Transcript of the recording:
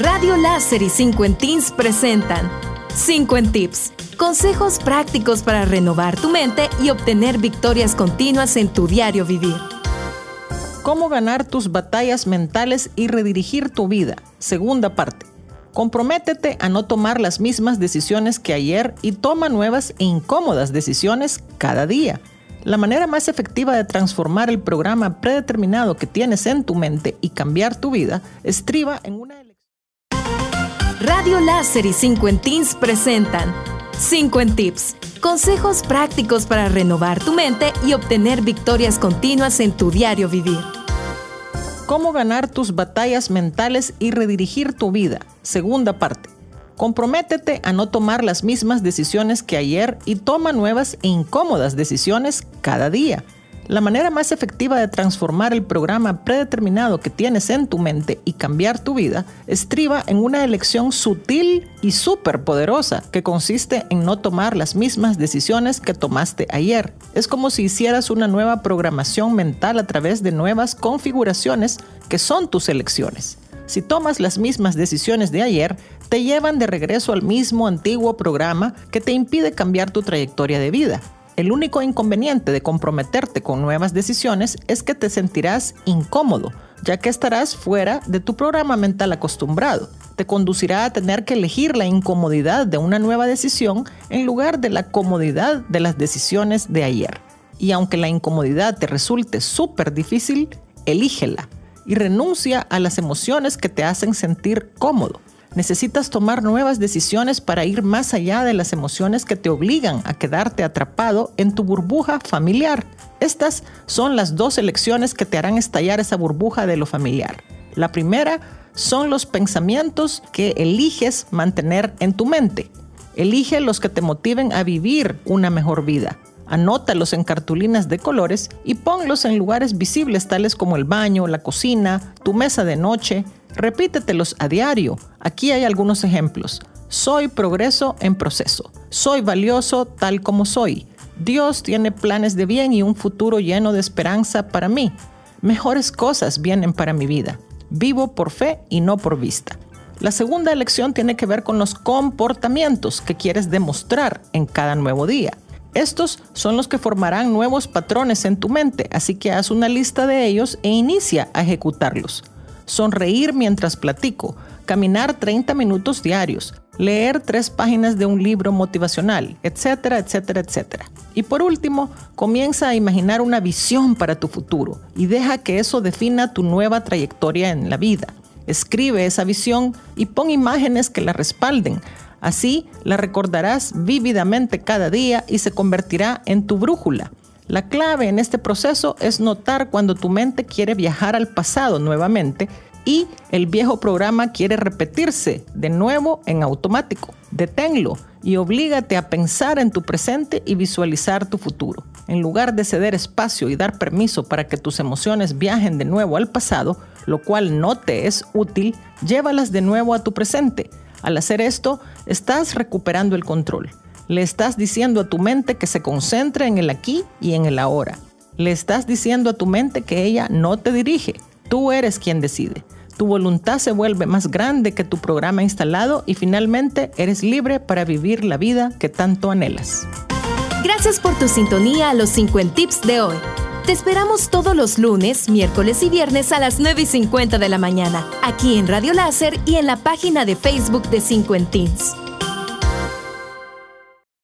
Radio Láser y 5 Teens presentan 5 Tips. Consejos prácticos para renovar tu mente y obtener victorias continuas en tu diario vivir. Cómo ganar tus batallas mentales y redirigir tu vida. Segunda parte. Comprométete a no tomar las mismas decisiones que ayer y toma nuevas e incómodas decisiones cada día. La manera más efectiva de transformar el programa predeterminado que tienes en tu mente y cambiar tu vida estriba en una elección. Radio Láser y 5 Teens presentan 5 Tips. Consejos prácticos para renovar tu mente y obtener victorias continuas en tu diario vivir. Cómo ganar tus batallas mentales y redirigir tu vida. Segunda parte. Comprométete a no tomar las mismas decisiones que ayer y toma nuevas e incómodas decisiones cada día. La manera más efectiva de transformar el programa predeterminado que tienes en tu mente y cambiar tu vida estriba en una elección sutil y súper poderosa que consiste en no tomar las mismas decisiones que tomaste ayer. Es como si hicieras una nueva programación mental a través de nuevas configuraciones que son tus elecciones. Si tomas las mismas decisiones de ayer, te llevan de regreso al mismo antiguo programa que te impide cambiar tu trayectoria de vida. El único inconveniente de comprometerte con nuevas decisiones es que te sentirás incómodo, ya que estarás fuera de tu programa mental acostumbrado. Te conducirá a tener que elegir la incomodidad de una nueva decisión en lugar de la comodidad de las decisiones de ayer. Y aunque la incomodidad te resulte súper difícil, elígela y renuncia a las emociones que te hacen sentir cómodo. Necesitas tomar nuevas decisiones para ir más allá de las emociones que te obligan a quedarte atrapado en tu burbuja familiar. Estas son las dos elecciones que te harán estallar esa burbuja de lo familiar. La primera son los pensamientos que eliges mantener en tu mente. Elige los que te motiven a vivir una mejor vida. Anótalos en cartulinas de colores y ponlos en lugares visibles tales como el baño, la cocina, tu mesa de noche. Repítetelos a diario. Aquí hay algunos ejemplos. Soy progreso en proceso. Soy valioso tal como soy. Dios tiene planes de bien y un futuro lleno de esperanza para mí. Mejores cosas vienen para mi vida. Vivo por fe y no por vista. La segunda elección tiene que ver con los comportamientos que quieres demostrar en cada nuevo día. Estos son los que formarán nuevos patrones en tu mente, así que haz una lista de ellos e inicia a ejecutarlos. Sonreír mientras platico, caminar 30 minutos diarios, leer tres páginas de un libro motivacional, etcétera, etcétera, etcétera. Y por último, comienza a imaginar una visión para tu futuro y deja que eso defina tu nueva trayectoria en la vida. Escribe esa visión y pon imágenes que la respalden Así la recordarás vívidamente cada día y se convertirá en tu brújula. La clave en este proceso es notar cuando tu mente quiere viajar al pasado nuevamente y el viejo programa quiere repetirse de nuevo en automático. Deténlo y oblígate a pensar en tu presente y visualizar tu futuro. En lugar de ceder espacio y dar permiso para que tus emociones viajen de nuevo al pasado, lo cual no te es útil, llévalas de nuevo a tu presente al hacer esto, estás recuperando el control. Le estás diciendo a tu mente que se concentre en el aquí y en el ahora. Le estás diciendo a tu mente que ella no te dirige. Tú eres quien decide. Tu voluntad se vuelve más grande que tu programa instalado y finalmente eres libre para vivir la vida que tanto anhelas. Gracias por tu sintonía a los 50 tips de hoy. Te esperamos todos los lunes, miércoles y viernes a las 9 y 50 de la mañana, aquí en Radio Láser y en la página de Facebook de 50 Teens.